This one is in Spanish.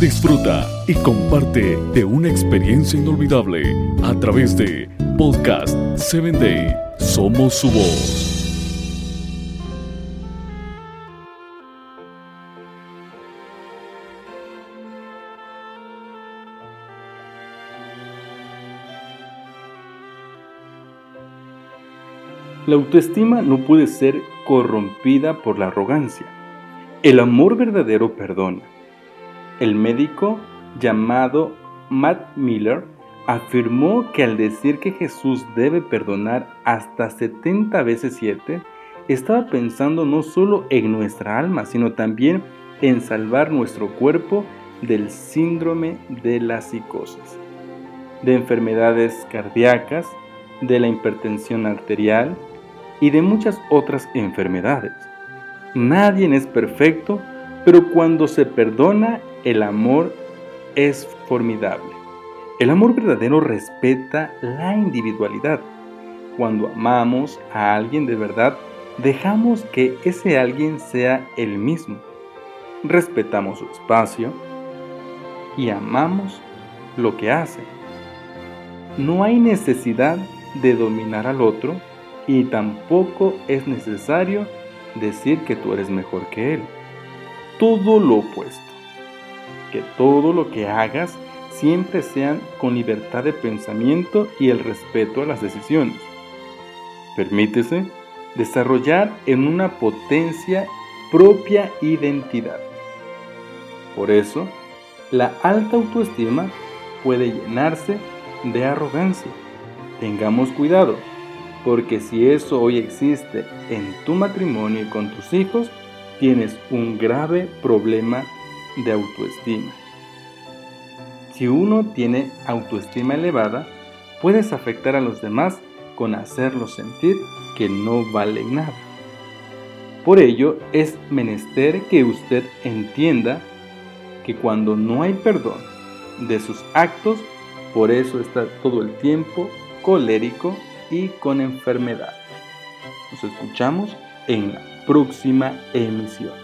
Disfruta y comparte de una experiencia inolvidable a través de Podcast 7 Day. Somos su voz. La autoestima no puede ser corrompida por la arrogancia. El amor verdadero perdona. El médico llamado Matt Miller afirmó que al decir que Jesús debe perdonar hasta 70 veces 7, estaba pensando no solo en nuestra alma, sino también en salvar nuestro cuerpo del síndrome de la psicosis, de enfermedades cardíacas, de la hipertensión arterial, y de muchas otras enfermedades. Nadie es perfecto, pero cuando se perdona, el amor es formidable. El amor verdadero respeta la individualidad. Cuando amamos a alguien de verdad, dejamos que ese alguien sea el mismo. Respetamos su espacio y amamos lo que hace. No hay necesidad de dominar al otro y tampoco es necesario decir que tú eres mejor que Él. Todo lo opuesto. Que todo lo que hagas siempre sean con libertad de pensamiento y el respeto a las decisiones. Permítese desarrollar en una potencia propia identidad. Por eso, la alta autoestima puede llenarse de arrogancia. Tengamos cuidado porque si eso hoy existe en tu matrimonio y con tus hijos, tienes un grave problema de autoestima. Si uno tiene autoestima elevada, puedes afectar a los demás con hacerlos sentir que no valen nada. Por ello es menester que usted entienda que cuando no hay perdón de sus actos, por eso está todo el tiempo colérico y con enfermedad. Nos escuchamos en la próxima emisión.